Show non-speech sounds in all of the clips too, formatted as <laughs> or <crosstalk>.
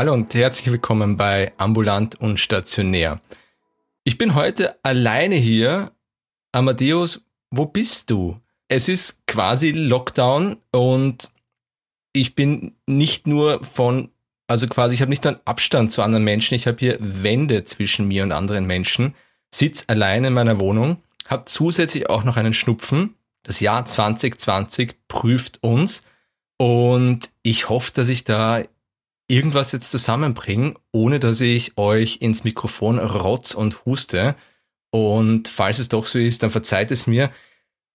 Hallo und herzlich willkommen bei Ambulant und Stationär. Ich bin heute alleine hier. Amadeus, wo bist du? Es ist quasi Lockdown und ich bin nicht nur von, also quasi, ich habe nicht nur einen Abstand zu anderen Menschen, ich habe hier Wände zwischen mir und anderen Menschen, sitz alleine in meiner Wohnung, habe zusätzlich auch noch einen Schnupfen. Das Jahr 2020 prüft uns und ich hoffe, dass ich da irgendwas jetzt zusammenbringen, ohne dass ich euch ins Mikrofon rotz und huste. Und falls es doch so ist, dann verzeiht es mir.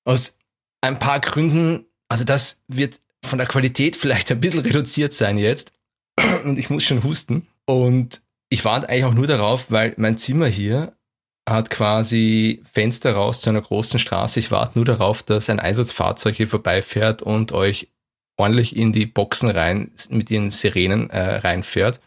Aus ein paar Gründen, also das wird von der Qualität vielleicht ein bisschen reduziert sein jetzt. <clears throat> Und ich muss schon husten. Und ich warte eigentlich auch nur darauf, weil mein Zimmer hier hat quasi Fenster raus zu einer großen Straße. Ich warte nur darauf, dass ein Einsatzfahrzeug hier vorbeifährt und euch ordentlich in die Boxen rein mit ihren Sirenen äh, reinfährt.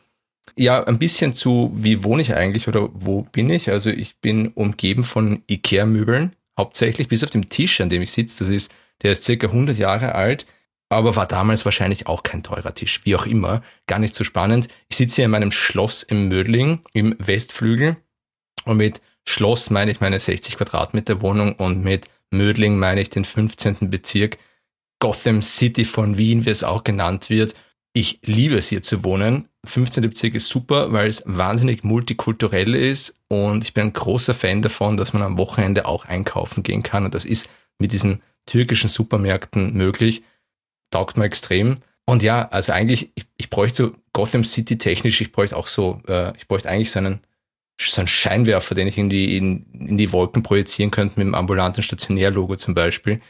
Ja, ein bisschen zu, wie wohne ich eigentlich oder wo bin ich? Also ich bin umgeben von Ikea-Möbeln, hauptsächlich bis auf dem Tisch, an dem ich sitze. Das ist, der ist circa 100 Jahre alt, aber war damals wahrscheinlich auch kein teurer Tisch, wie auch immer. Gar nicht so spannend. Ich sitze hier in meinem Schloss im Mödling, im Westflügel. Und mit Schloss meine ich meine 60 Quadratmeter Wohnung und mit Mödling meine ich den 15. Bezirk Gotham City von Wien, wie es auch genannt wird. Ich liebe es hier zu wohnen. 15. Bezirk ist super, weil es wahnsinnig multikulturell ist und ich bin ein großer Fan davon, dass man am Wochenende auch einkaufen gehen kann und das ist mit diesen türkischen Supermärkten möglich. Taugt mir extrem. Und ja, also eigentlich, ich, ich bräuchte so Gotham City technisch, ich bräuchte auch so, äh, ich bräuchte eigentlich so einen, so einen Scheinwerfer, den ich in die, in, in die Wolken projizieren könnte mit dem ambulanten Stationärlogo zum Beispiel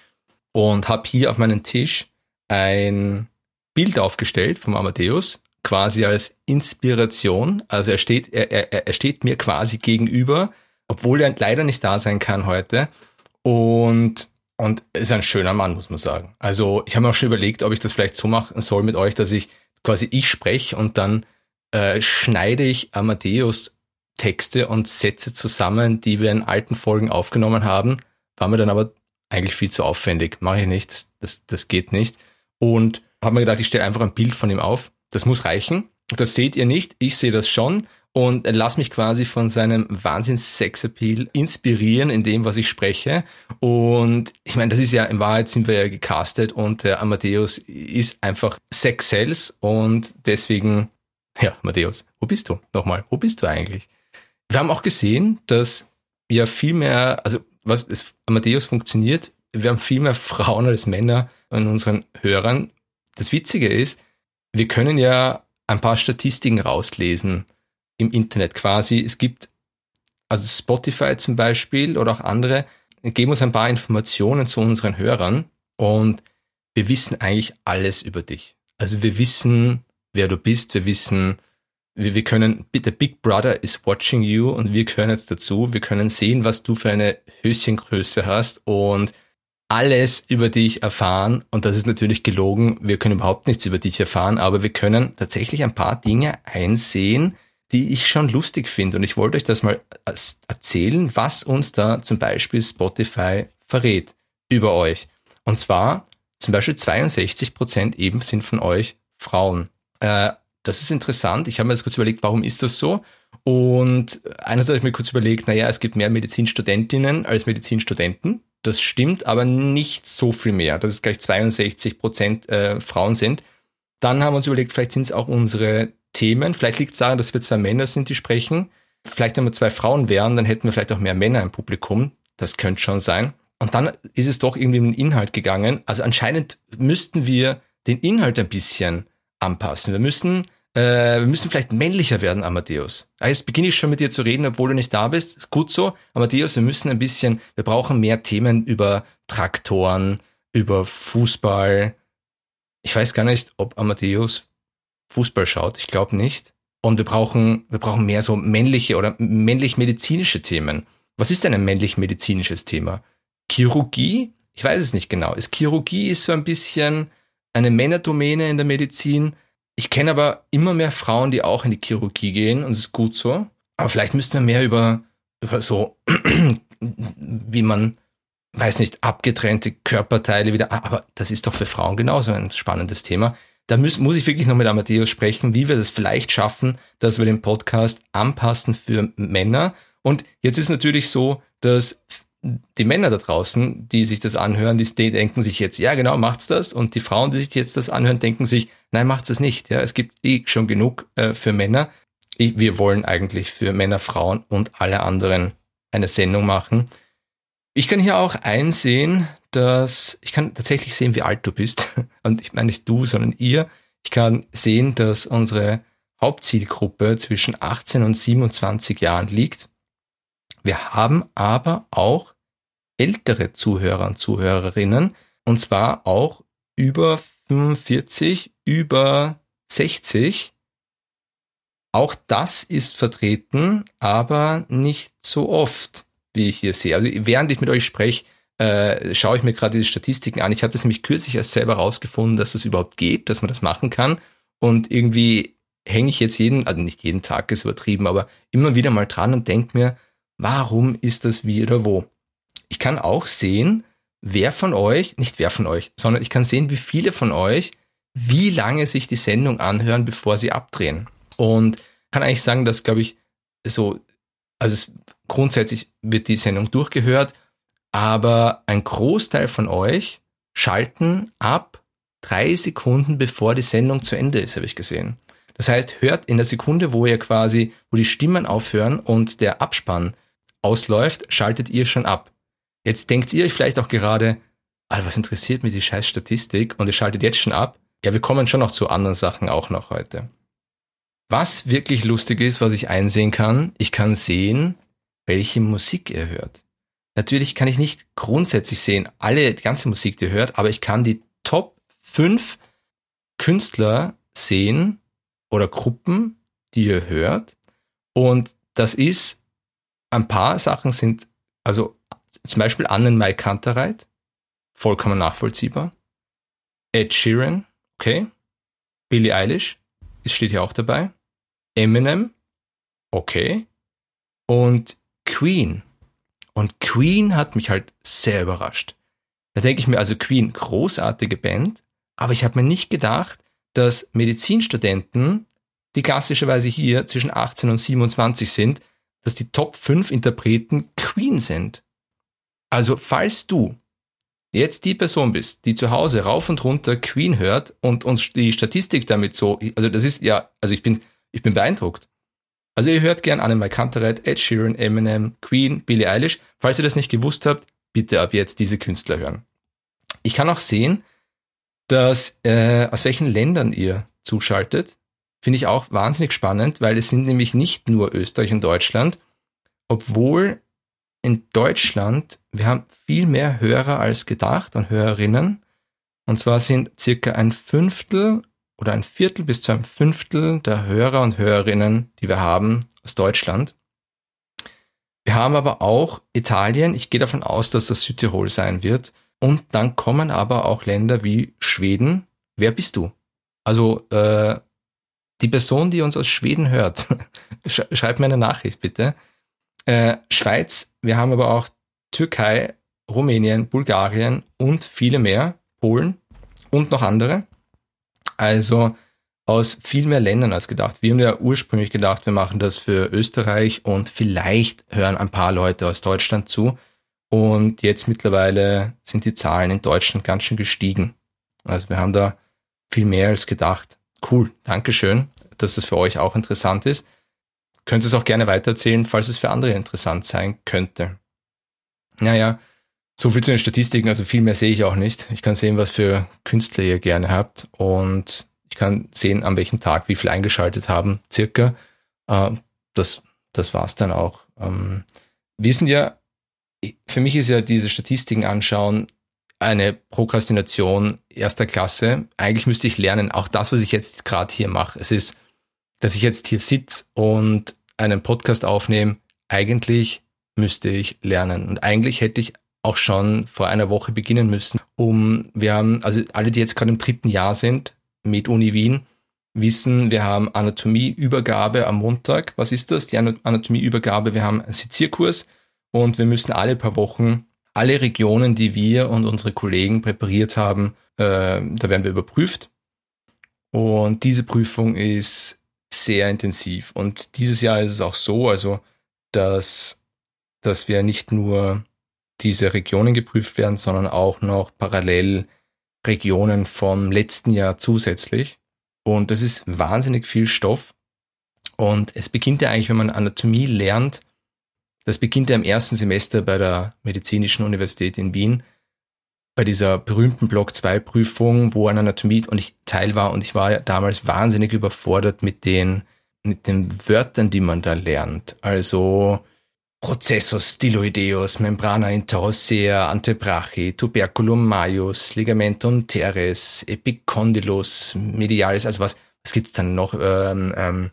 und habe hier auf meinen Tisch ein Bild aufgestellt vom Amadeus, quasi als Inspiration. Also er steht, er, er, er steht mir quasi gegenüber, obwohl er leider nicht da sein kann heute. Und und ist ein schöner Mann, muss man sagen. Also ich habe mir auch schon überlegt, ob ich das vielleicht so machen soll mit euch, dass ich quasi ich spreche und dann äh, schneide ich Amadeus Texte und Sätze zusammen, die wir in alten Folgen aufgenommen haben. War mir dann aber eigentlich viel zu aufwendig. Mache ich nicht, das, das, das geht nicht. Und habe mir gedacht, ich stelle einfach ein Bild von ihm auf. Das muss reichen. Das seht ihr nicht, ich sehe das schon und lass mich quasi von seinem Wahnsinns-Sex-Appeal inspirieren in dem, was ich spreche. Und ich meine, das ist ja, in Wahrheit sind wir ja gecastet und der Amadeus ist einfach Sex Sales und deswegen, ja, Amadeus, wo bist du? Nochmal, wo bist du eigentlich? Wir haben auch gesehen, dass ja viel mehr, also was das Amadeus funktioniert, wir haben viel mehr Frauen als Männer an unseren Hörern. Das Witzige ist, wir können ja ein paar Statistiken rauslesen im Internet quasi. Es gibt also Spotify zum Beispiel oder auch andere, geben uns ein paar Informationen zu unseren Hörern und wir wissen eigentlich alles über dich. Also wir wissen, wer du bist, wir wissen, wir, wir können, der Big Brother is watching you und wir gehören jetzt dazu. Wir können sehen, was du für eine Höschengröße hast und alles über dich erfahren. Und das ist natürlich gelogen. Wir können überhaupt nichts über dich erfahren, aber wir können tatsächlich ein paar Dinge einsehen, die ich schon lustig finde. Und ich wollte euch das mal erzählen, was uns da zum Beispiel Spotify verrät über euch. Und zwar zum Beispiel 62 Prozent eben sind von euch Frauen. Äh, das ist interessant. Ich habe mir das kurz überlegt, warum ist das so? Und einerseits habe ich mir kurz überlegt, naja, es gibt mehr Medizinstudentinnen als Medizinstudenten. Das stimmt, aber nicht so viel mehr, dass es gleich 62 Prozent äh, Frauen sind. Dann haben wir uns überlegt, vielleicht sind es auch unsere Themen. Vielleicht liegt es daran, dass wir zwei Männer sind, die sprechen. Vielleicht, wenn wir zwei Frauen wären, dann hätten wir vielleicht auch mehr Männer im Publikum. Das könnte schon sein. Und dann ist es doch irgendwie um den Inhalt gegangen. Also anscheinend müssten wir den Inhalt ein bisschen anpassen. Wir müssen äh, wir müssen vielleicht männlicher werden, Amadeus. Jetzt beginne ich schon mit dir zu reden, obwohl du nicht da bist. Ist gut so. Amadeus, wir müssen ein bisschen, wir brauchen mehr Themen über Traktoren, über Fußball. Ich weiß gar nicht, ob Amadeus Fußball schaut. Ich glaube nicht. Und wir brauchen, wir brauchen mehr so männliche oder männlich-medizinische Themen. Was ist denn ein männlich-medizinisches Thema? Chirurgie? Ich weiß es nicht genau. Ist Chirurgie ist so ein bisschen eine Männerdomäne in der Medizin ich kenne aber immer mehr Frauen, die auch in die Chirurgie gehen und es ist gut so. Aber vielleicht müssten wir mehr über, über so, <clears throat> wie man, weiß nicht, abgetrennte Körperteile wieder, aber das ist doch für Frauen genauso ein spannendes Thema. da muss, muss ich wirklich noch mit Amadeus sprechen, wie wir das vielleicht schaffen, dass wir den Podcast anpassen für Männer. Und jetzt ist natürlich so, dass die Männer da draußen, die sich das anhören, die, denken sich jetzt, ja genau, macht's das. Und die Frauen, die sich jetzt das anhören, denken sich, nein, macht's das nicht. Ja, es gibt eh schon genug äh, für Männer. Ich, wir wollen eigentlich für Männer, Frauen und alle anderen eine Sendung machen. Ich kann hier auch einsehen, dass ich kann tatsächlich sehen, wie alt du bist. <laughs> Und ich meine nicht du, sondern ihr. Ich kann sehen, dass unsere Hauptzielgruppe zwischen 18 und 27 Jahren liegt. Wir haben aber auch ältere Zuhörer und Zuhörerinnen, und zwar auch über 45, über 60. Auch das ist vertreten, aber nicht so oft, wie ich hier sehe. Also während ich mit euch spreche, äh, schaue ich mir gerade diese Statistiken an. Ich habe das nämlich kürzlich erst selber rausgefunden, dass das überhaupt geht, dass man das machen kann. Und irgendwie hänge ich jetzt jeden, also nicht jeden Tag ist übertrieben, aber immer wieder mal dran und denke mir, warum ist das wie oder wo? Ich kann auch sehen, wer von euch, nicht wer von euch, sondern ich kann sehen, wie viele von euch, wie lange sich die Sendung anhören, bevor sie abdrehen. Und kann eigentlich sagen, dass, glaube ich, so, also es, grundsätzlich wird die Sendung durchgehört aber ein Großteil von euch schalten ab drei Sekunden, bevor die Sendung zu Ende ist, habe ich gesehen. Das heißt, hört in der Sekunde, wo ihr quasi, wo die Stimmen aufhören und der Abspann ausläuft, schaltet ihr schon ab. Jetzt denkt ihr euch vielleicht auch gerade, Alter, was interessiert mich die scheiß Statistik und ihr schaltet jetzt schon ab. Ja, wir kommen schon noch zu anderen Sachen auch noch heute. Was wirklich lustig ist, was ich einsehen kann, ich kann sehen, welche Musik ihr hört. Natürlich kann ich nicht grundsätzlich sehen, alle, die ganze Musik, die ihr hört, aber ich kann die Top 5 Künstler sehen oder Gruppen, die ihr hört. Und das ist, ein paar Sachen sind, also zum Beispiel Annen Mai Kantereit, vollkommen nachvollziehbar. Ed Sheeran, okay. Billie Eilish, es steht hier auch dabei. Eminem, okay. Und Queen, und Queen hat mich halt sehr überrascht. Da denke ich mir also Queen, großartige Band, aber ich habe mir nicht gedacht, dass Medizinstudenten, die klassischerweise hier zwischen 18 und 27 sind, dass die Top 5 Interpreten Queen sind. Also falls du jetzt die Person bist, die zu Hause rauf und runter Queen hört und uns die Statistik damit so, also das ist ja, also ich bin, ich bin beeindruckt. Also ihr hört gern Annemai Kantereit, Ed Sheeran, Eminem, Queen, Billie Eilish. Falls ihr das nicht gewusst habt, bitte ab jetzt diese Künstler hören. Ich kann auch sehen, dass äh, aus welchen Ländern ihr zuschaltet. Finde ich auch wahnsinnig spannend, weil es sind nämlich nicht nur Österreich und Deutschland, obwohl in Deutschland, wir haben viel mehr Hörer als gedacht und Hörerinnen. Und zwar sind circa ein Fünftel oder ein Viertel bis zu einem Fünftel der Hörer und Hörerinnen, die wir haben, aus Deutschland. Wir haben aber auch Italien. Ich gehe davon aus, dass das Südtirol sein wird. Und dann kommen aber auch Länder wie Schweden. Wer bist du? Also äh, die Person, die uns aus Schweden hört, <laughs> schreibt mir eine Nachricht bitte. Äh, Schweiz, wir haben aber auch Türkei, Rumänien, Bulgarien und viele mehr, Polen und noch andere. Also aus viel mehr Ländern als gedacht. Wir haben ja ursprünglich gedacht, wir machen das für Österreich und vielleicht hören ein paar Leute aus Deutschland zu. Und jetzt mittlerweile sind die Zahlen in Deutschland ganz schön gestiegen. Also wir haben da viel mehr als gedacht. Cool, Dankeschön, dass das für euch auch interessant ist. Könnt ihr es auch gerne weitererzählen, falls es für andere interessant sein könnte. Naja, so viel zu den Statistiken, also viel mehr sehe ich auch nicht. Ich kann sehen, was für Künstler ihr gerne habt und ich kann sehen, an welchem Tag wie viel eingeschaltet haben, circa. Äh, das, das war's dann auch. Ähm, wir sind ja, für mich ist ja diese Statistiken anschauen eine Prokrastination erster Klasse. Eigentlich müsste ich lernen, auch das, was ich jetzt gerade hier mache. Es ist, dass ich jetzt hier sitze und einen Podcast aufnehme. Eigentlich müsste ich lernen. Und eigentlich hätte ich auch schon vor einer Woche beginnen müssen, um, wir haben, also alle, die jetzt gerade im dritten Jahr sind, mit Uni Wien, wissen, wir haben Anatomieübergabe am Montag. Was ist das? Die Anatomieübergabe. Wir haben einen Sezierkurs und wir müssen alle paar Wochen alle Regionen, die wir und unsere Kollegen präpariert haben, äh, da werden wir überprüft. Und diese Prüfung ist sehr intensiv. Und dieses Jahr ist es auch so, also, dass, dass wir nicht nur diese Regionen geprüft werden, sondern auch noch parallel Regionen vom letzten Jahr zusätzlich. Und das ist wahnsinnig viel Stoff. Und es beginnt ja eigentlich, wenn man Anatomie lernt, das beginnt ja im ersten Semester bei der Medizinischen Universität in Wien, bei dieser berühmten Block 2 Prüfung, wo an Anatomie und ich Teil war und ich war ja damals wahnsinnig überfordert mit den, mit den Wörtern, die man da lernt. Also Processus styloideus, membrana interosea, antebrachi, tuberculum majus, ligamentum teres, epicondylus, medialis, also was, was gibt's dann noch? Ähm, ähm,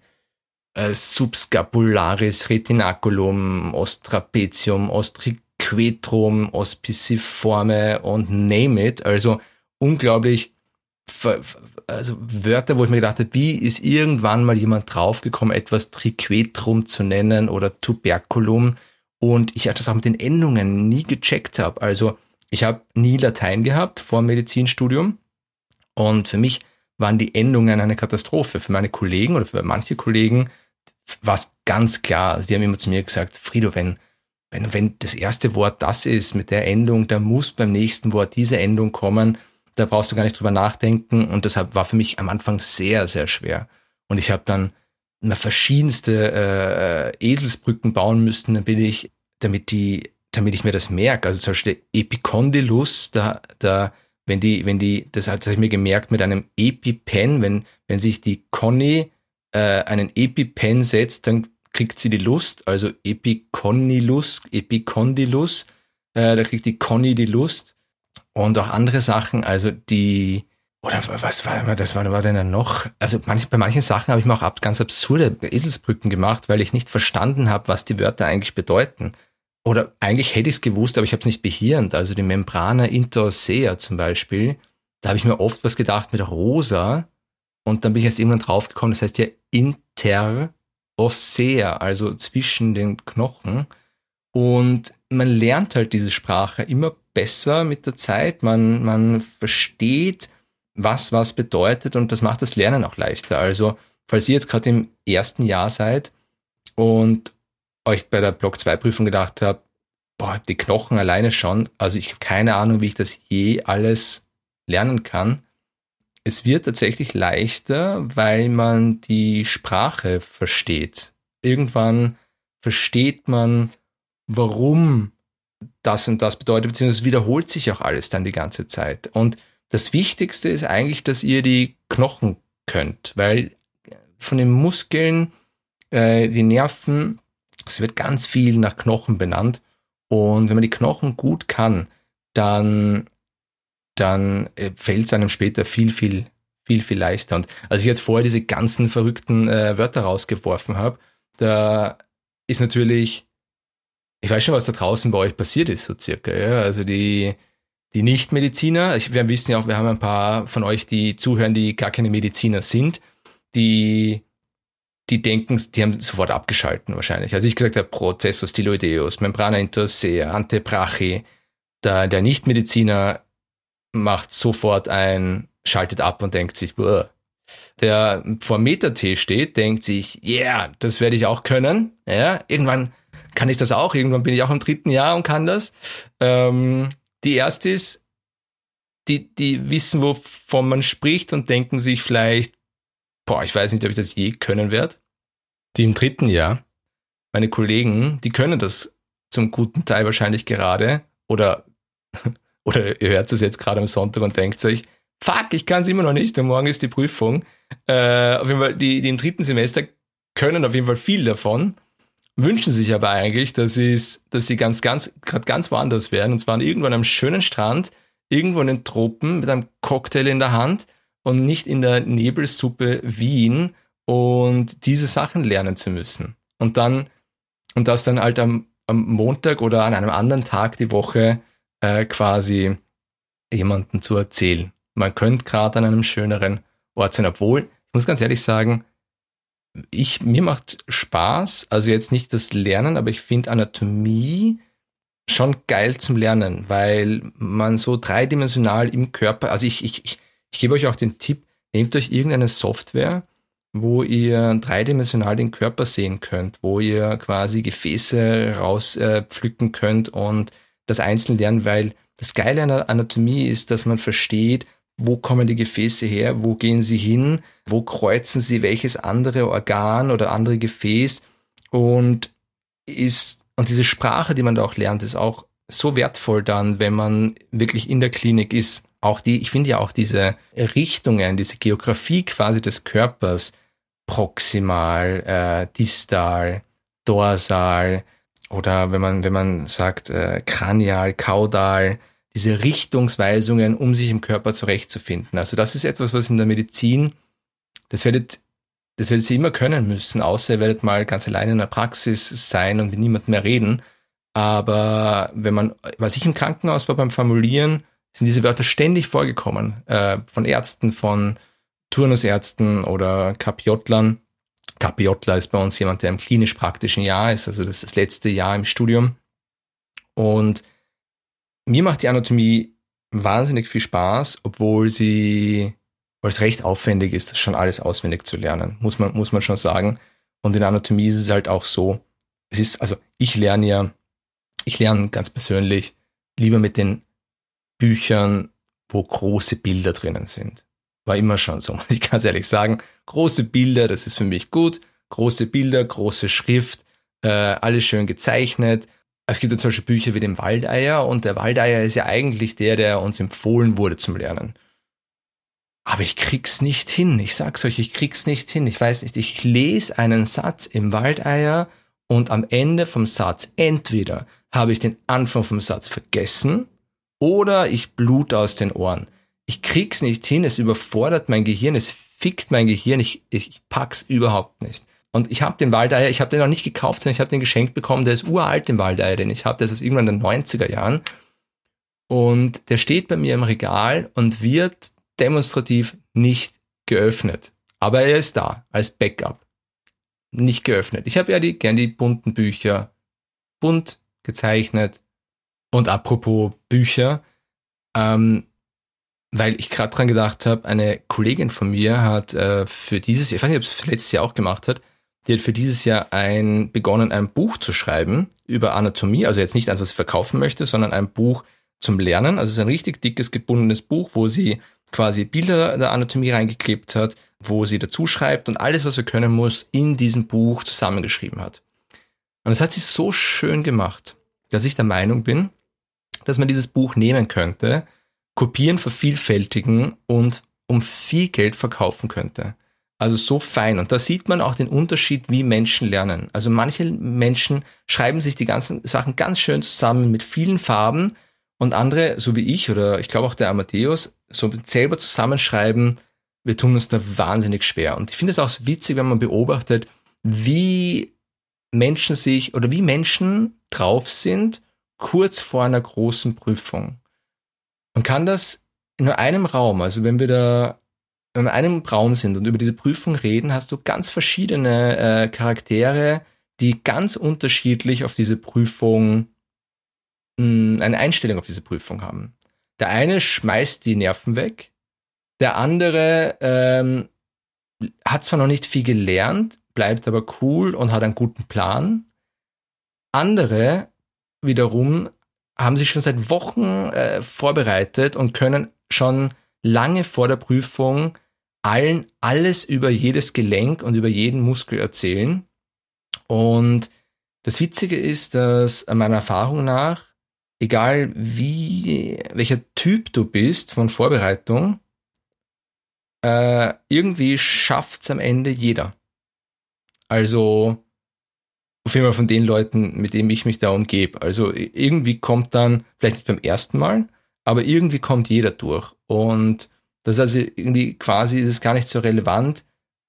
äh, subscapularis, retinaculum, ostrapecium, ostriquetrum, ospiciforme und name it. Also unglaublich, also Wörter, wo ich mir gedacht habe, wie ist irgendwann mal jemand draufgekommen, etwas Triquetrum zu nennen oder Tuberculum und ich das auch mit den Endungen nie gecheckt habe. Also ich habe nie Latein gehabt vor dem Medizinstudium und für mich waren die Endungen eine Katastrophe. Für meine Kollegen oder für manche Kollegen war es ganz klar. Also die haben immer zu mir gesagt, Frido, wenn, wenn, wenn das erste Wort das ist mit der Endung, da muss beim nächsten Wort diese Endung kommen. Da brauchst du gar nicht drüber nachdenken. Und deshalb war für mich am Anfang sehr, sehr schwer. Und ich habe dann immer verschiedenste äh, Edelsbrücken bauen müssen, dann bin ich, damit die, damit ich mir das merke. Also zum Beispiel Epicondylus, da, da, wenn die, wenn die, das, das habe ich mir gemerkt mit einem Epipen, wenn, wenn sich die Conny äh, einen EpiPen setzt, dann kriegt sie die Lust, also Epiconnilus, Epicondylus, äh, da kriegt die Conny die Lust und auch andere Sachen, also die oder was war das war, war denn noch? Also manch, bei manchen Sachen habe ich mir auch ab, ganz absurde Eselsbrücken gemacht, weil ich nicht verstanden habe, was die Wörter eigentlich bedeuten. Oder eigentlich hätte ich es gewusst, aber ich habe es nicht behirnt. Also die Membrana interossea zum Beispiel, da habe ich mir oft was gedacht mit rosa und dann bin ich erst irgendwann draufgekommen, das heißt ja interossea, also zwischen den Knochen. Und man lernt halt diese Sprache immer besser mit der Zeit. Man, man versteht, was was bedeutet und das macht das Lernen auch leichter. Also, falls ihr jetzt gerade im ersten Jahr seid und euch bei der Block 2 Prüfung gedacht habt, boah, die Knochen alleine schon, also ich habe keine Ahnung, wie ich das je alles lernen kann, es wird tatsächlich leichter, weil man die Sprache versteht. Irgendwann versteht man, warum das und das bedeutet, beziehungsweise wiederholt sich auch alles dann die ganze Zeit. Und das Wichtigste ist eigentlich, dass ihr die Knochen könnt, weil von den Muskeln, äh, die Nerven, es wird ganz viel nach Knochen benannt. Und wenn man die Knochen gut kann, dann dann äh, fällt es einem später viel, viel, viel, viel leichter. Und als ich jetzt vorher diese ganzen verrückten äh, Wörter rausgeworfen habe, da ist natürlich, ich weiß schon, was da draußen bei euch passiert ist, so circa. Ja? Also die, die Nicht-Mediziner, wir wissen ja auch, wir haben ein paar von euch, die zuhören, die gar keine Mediziner sind, die, die denken, die haben sofort abgeschalten wahrscheinlich. Also ich gesagt habe, Prozessus styloideus, Membrana interossea, Antebrachi, der, der Nicht-Mediziner macht sofort ein, schaltet ab und denkt sich, Buh. der vor Meta-T steht, denkt sich, yeah, das werde ich auch können. Ja, irgendwann kann ich das auch, irgendwann bin ich auch im dritten Jahr und kann das. Ähm, die erste ist, die, die wissen, wovon man spricht und denken sich vielleicht, boah, ich weiß nicht, ob ich das je können werde. Die im dritten Jahr, meine Kollegen, die können das zum guten Teil wahrscheinlich gerade oder oder ihr hört es jetzt gerade am Sonntag und denkt euch, fuck, ich kann es immer noch nicht und morgen ist die Prüfung. Äh, auf jeden Fall, die, die im dritten Semester können auf jeden Fall viel davon, wünschen sich aber eigentlich, dass, dass sie ganz, ganz, gerade ganz woanders wären und zwar irgendwann am schönen Strand, irgendwo in den Tropen mit einem Cocktail in der Hand und nicht in der Nebelsuppe Wien und diese Sachen lernen zu müssen. Und dann, und das dann halt am, am Montag oder an einem anderen Tag die Woche äh, quasi jemanden zu erzählen. Man könnte gerade an einem schöneren Ort sein, obwohl, ich muss ganz ehrlich sagen, ich, mir macht Spaß, also jetzt nicht das Lernen, aber ich finde Anatomie schon geil zum Lernen, weil man so dreidimensional im Körper, also ich, ich, ich, ich gebe euch auch den Tipp, nehmt euch irgendeine Software, wo ihr dreidimensional den Körper sehen könnt, wo ihr quasi Gefäße rauspflücken äh, könnt und das einzeln lernen, weil das Geile an der Anatomie ist, dass man versteht, wo kommen die Gefäße her, wo gehen sie hin, wo kreuzen sie welches andere Organ oder andere Gefäß und ist, und diese Sprache, die man da auch lernt, ist auch so wertvoll dann, wenn man wirklich in der Klinik ist. Auch die, ich finde ja auch diese Richtungen, diese Geografie quasi des Körpers, proximal, äh, distal, dorsal oder wenn man, wenn man sagt, äh, kranial, kaudal, diese Richtungsweisungen, um sich im Körper zurechtzufinden. Also das ist etwas, was in der Medizin, das werdet, das werdet ihr immer können müssen, außer ihr werdet mal ganz alleine in der Praxis sein und mit niemandem mehr reden. Aber wenn man, was ich im Krankenhaus war beim Formulieren, sind diese Wörter ständig vorgekommen. Äh, von Ärzten, von Turnusärzten oder Kapiotlern. Kapiotler ist bei uns jemand, der im klinisch-praktischen Jahr ist, also das ist das letzte Jahr im Studium. Und mir macht die Anatomie wahnsinnig viel Spaß, obwohl sie, weil es recht aufwendig ist, schon alles auswendig zu lernen, muss man, muss man schon sagen. Und in Anatomie ist es halt auch so, es ist, also ich lerne ja ich lerne ganz persönlich lieber mit den Büchern, wo große Bilder drinnen sind. War immer schon so, <laughs> muss ich ganz ehrlich sagen. Große Bilder, das ist für mich gut. Große Bilder, große Schrift, äh, alles schön gezeichnet. Es gibt ja zum Beispiel Bücher wie den Waldeier und der Waldeier ist ja eigentlich der, der uns empfohlen wurde zum Lernen. Aber ich krieg's nicht hin. Ich sag's euch, ich krieg's nicht hin. Ich weiß nicht, ich lese einen Satz im Waldeier und am Ende vom Satz entweder habe ich den Anfang vom Satz vergessen oder ich blute aus den Ohren. Ich krieg's nicht hin, es überfordert mein Gehirn, es fickt mein Gehirn, ich, ich pack's überhaupt nicht. Und ich habe den Waldeier, ich habe den noch nicht gekauft, sondern ich habe den geschenkt bekommen, der ist uralt, den Waldeier, den ich habe, der ist aus irgendwann den 90er Jahren. Und der steht bei mir im Regal und wird demonstrativ nicht geöffnet. Aber er ist da, als Backup. Nicht geöffnet. Ich habe ja die, gern die bunten Bücher. Bunt, gezeichnet. Und apropos Bücher, ähm, weil ich gerade dran gedacht habe, eine Kollegin von mir hat äh, für dieses Jahr, ich weiß nicht, ob es letztes Jahr auch gemacht hat, die hat für dieses Jahr ein, begonnen, ein Buch zu schreiben über Anatomie, also jetzt nicht eins, was sie verkaufen möchte, sondern ein Buch zum Lernen. Also es ist ein richtig dickes, gebundenes Buch, wo sie quasi Bilder der Anatomie reingeklebt hat, wo sie dazu schreibt und alles, was wir können muss, in diesem Buch zusammengeschrieben hat. Und das hat sie so schön gemacht, dass ich der Meinung bin, dass man dieses Buch nehmen könnte, kopieren, vervielfältigen und um viel Geld verkaufen könnte. Also so fein. Und da sieht man auch den Unterschied, wie Menschen lernen. Also manche Menschen schreiben sich die ganzen Sachen ganz schön zusammen mit vielen Farben und andere, so wie ich oder ich glaube auch der Amadeus, so selber zusammenschreiben, wir tun uns da wahnsinnig schwer. Und ich finde es auch witzig, wenn man beobachtet, wie Menschen sich oder wie Menschen drauf sind kurz vor einer großen Prüfung. Man kann das in nur einem Raum, also wenn wir da in einem Raum sind und über diese Prüfung reden, hast du ganz verschiedene äh, Charaktere, die ganz unterschiedlich auf diese Prüfung mh, hm, eine Einstellung auf diese Prüfung haben. Der eine schmeißt die Nerven weg, der andere ähm, hat zwar noch nicht viel gelernt, bleibt aber cool und hat einen guten Plan. Andere wiederum haben sich schon seit Wochen äh, vorbereitet und können schon lange vor der Prüfung allen alles über jedes Gelenk und über jeden Muskel erzählen. Und das Witzige ist, dass meiner Erfahrung nach, egal wie, welcher Typ du bist von Vorbereitung, äh, irgendwie schafft's am Ende jeder. Also auf jeden Fall von den Leuten, mit denen ich mich da umgebe. Also irgendwie kommt dann, vielleicht nicht beim ersten Mal, aber irgendwie kommt jeder durch. Und das ist also irgendwie quasi ist es gar nicht so relevant,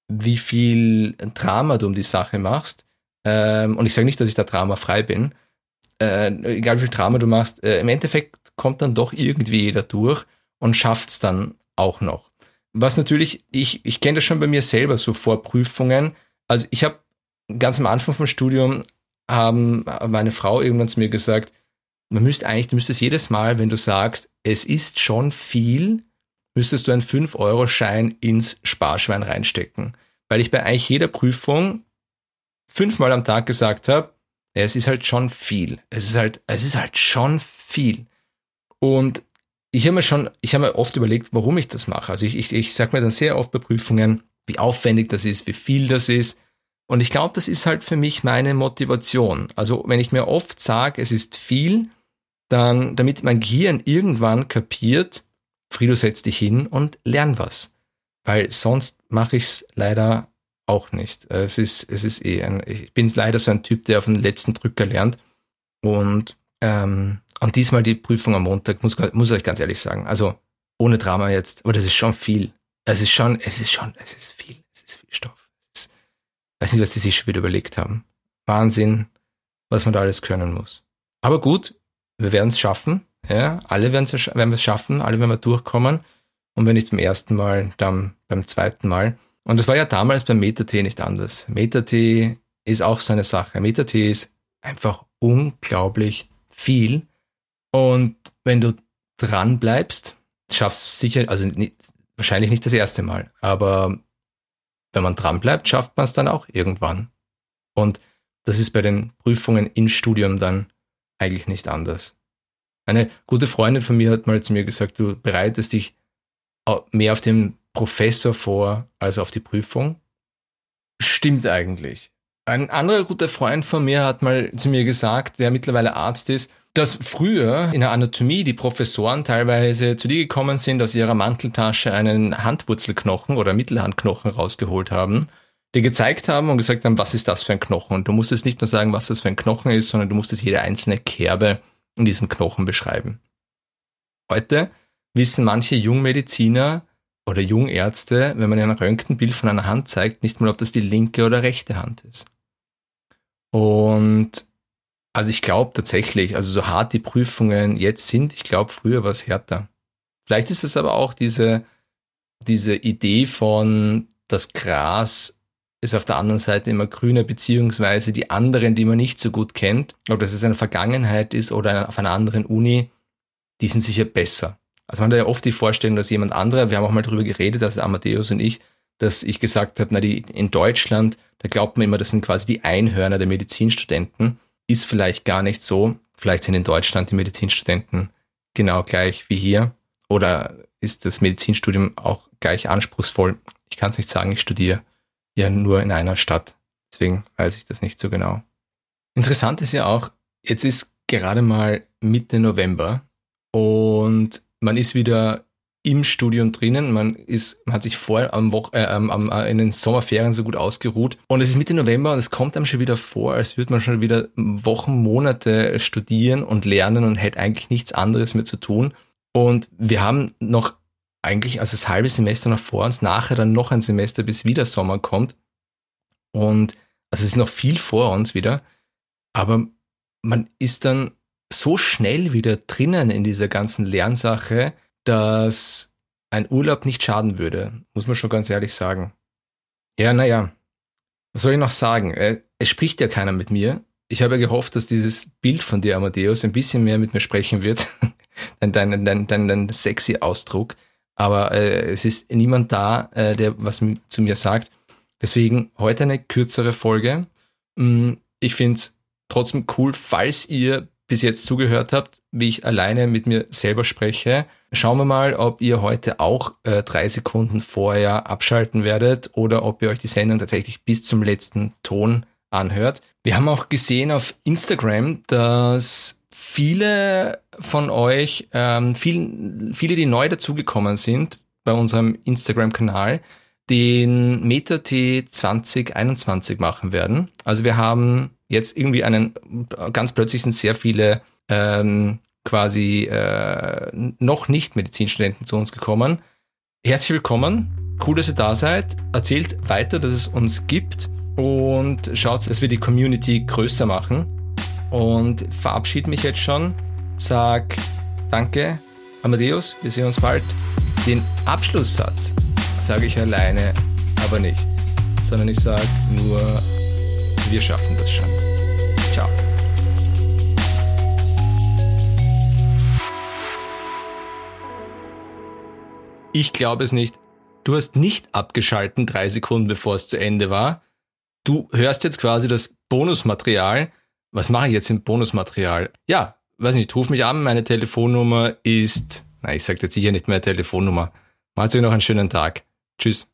wie viel Drama du um die Sache machst. Ähm, und ich sage nicht, dass ich da dramafrei bin. Äh, egal wie viel Drama du machst, äh, im Endeffekt kommt dann doch irgendwie jeder durch und schafft es dann auch noch. Was natürlich, ich, ich kenne das schon bei mir selber, so vor Prüfungen, also ich habe ganz am Anfang vom Studium haben meine Frau irgendwann zu mir gesagt, man müsste eigentlich, du müsstest jedes Mal, wenn du sagst, es ist schon viel, müsstest du einen 5-Euro-Schein ins Sparschwein reinstecken. Weil ich bei eigentlich jeder Prüfung fünfmal am Tag gesagt habe, es ist halt schon viel. Es ist halt, es ist halt schon viel. Und ich habe mir schon, ich habe mir oft überlegt, warum ich das mache. Also ich, ich, ich sage mir dann sehr oft bei Prüfungen, wie aufwendig das ist, wie viel das ist. Und ich glaube, das ist halt für mich meine Motivation. Also wenn ich mir oft sage, es ist viel, dann, damit mein Gehirn irgendwann kapiert, Frido, setz dich hin und lern was. Weil sonst mache ich es leider auch nicht. Es ist, es ist eh ein, ich bin leider so ein Typ, der auf den letzten Drücker lernt. Und, ähm, und diesmal die Prüfung am Montag, muss, muss ich euch ganz ehrlich sagen. Also, ohne Drama jetzt, aber das ist schon viel. Es ist schon, es ist schon, es ist viel, es ist viel Stoff. Weiß nicht, was die sich schon wieder überlegt haben. Wahnsinn, was man da alles können muss. Aber gut, wir werden es schaffen. Ja, alle werden es schaffen, alle werden wir durchkommen. Und wenn nicht beim ersten Mal, dann beim zweiten Mal. Und das war ja damals beim MetaT nicht anders. MetaT ist auch so eine Sache. MetaT ist einfach unglaublich viel. Und wenn du dran bleibst, schaffst du sicher, also nicht, wahrscheinlich nicht das erste Mal, aber wenn man dran bleibt, schafft man es dann auch irgendwann. Und das ist bei den Prüfungen im Studium dann eigentlich nicht anders. Eine gute Freundin von mir hat mal zu mir gesagt, du bereitest dich mehr auf den Professor vor als auf die Prüfung. Stimmt eigentlich. Ein anderer guter Freund von mir hat mal zu mir gesagt, der mittlerweile Arzt ist, dass früher in der Anatomie die Professoren teilweise zu dir gekommen sind, aus ihrer Manteltasche einen Handwurzelknochen oder Mittelhandknochen rausgeholt haben, dir gezeigt haben und gesagt haben, was ist das für ein Knochen? Und du musstest nicht nur sagen, was das für ein Knochen ist, sondern du musstest jede einzelne Kerbe in diesem Knochen beschreiben. Heute wissen manche Jungmediziner oder Jungärzte, wenn man ein Röntgenbild von einer Hand zeigt, nicht mal, ob das die linke oder rechte Hand ist. Und also ich glaube tatsächlich, also so hart die Prüfungen jetzt sind, ich glaube, früher war es härter. Vielleicht ist es aber auch diese, diese Idee von, das Gras ist auf der anderen Seite immer grüner, beziehungsweise die anderen, die man nicht so gut kennt, ob das jetzt eine Vergangenheit ist oder auf einer anderen Uni, die sind sicher besser. Also man hat ja oft die Vorstellung, dass jemand anderer, wir haben auch mal darüber geredet, also Amadeus und ich, dass ich gesagt habe, na, die in Deutschland, da glaubt man immer, das sind quasi die Einhörner der Medizinstudenten. Ist vielleicht gar nicht so. Vielleicht sind in Deutschland die Medizinstudenten genau gleich wie hier. Oder ist das Medizinstudium auch gleich anspruchsvoll? Ich kann es nicht sagen, ich studiere ja nur in einer Stadt. Deswegen weiß ich das nicht so genau. Interessant ist ja auch, jetzt ist gerade mal Mitte November und man ist wieder im Studium drinnen. Man ist, man hat sich vor am Woche, äh, am, äh, in den Sommerferien so gut ausgeruht. Und es ist Mitte November und es kommt einem schon wieder vor, als würde man schon wieder Wochen, Monate studieren und lernen und hätte eigentlich nichts anderes mehr zu tun. Und wir haben noch eigentlich also das halbe Semester noch vor uns, nachher dann noch ein Semester, bis wieder Sommer kommt. Und also es ist noch viel vor uns wieder. Aber man ist dann so schnell wieder drinnen in dieser ganzen Lernsache, dass ein Urlaub nicht schaden würde, muss man schon ganz ehrlich sagen. Ja, naja, was soll ich noch sagen? Äh, es spricht ja keiner mit mir. Ich habe ja gehofft, dass dieses Bild von dir, Amadeus, ein bisschen mehr mit mir sprechen wird. <laughs> dein, dein, dein, dein, dein sexy Ausdruck. Aber äh, es ist niemand da, äh, der was zu mir sagt. Deswegen heute eine kürzere Folge. Mm, ich finde es trotzdem cool, falls ihr bis jetzt zugehört habt, wie ich alleine mit mir selber spreche. Schauen wir mal, ob ihr heute auch äh, drei Sekunden vorher abschalten werdet oder ob ihr euch die Sendung tatsächlich bis zum letzten Ton anhört. Wir haben auch gesehen auf Instagram, dass viele von euch, ähm, viel, viele, die neu dazugekommen sind bei unserem Instagram-Kanal, den MetaT 2021 machen werden. Also wir haben jetzt irgendwie einen, ganz plötzlich sind sehr viele ähm, quasi äh, noch nicht Medizinstudenten zu uns gekommen. Herzlich willkommen, cool, dass ihr da seid. Erzählt weiter, dass es uns gibt und schaut, dass wir die Community größer machen. Und verabschiede mich jetzt schon. Sag danke, Amadeus, wir sehen uns bald. Den Abschlusssatz sage ich alleine, aber nicht, sondern ich sage nur, wir schaffen das schon. Ciao. Ich glaube es nicht. Du hast nicht abgeschalten drei Sekunden bevor es zu Ende war. Du hörst jetzt quasi das Bonusmaterial. Was mache ich jetzt im Bonusmaterial? Ja, weiß nicht, ruf mich an. Meine Telefonnummer ist, na, ich sage jetzt sicher nicht mehr Telefonnummer. Macht euch noch einen schönen Tag. Tschüss.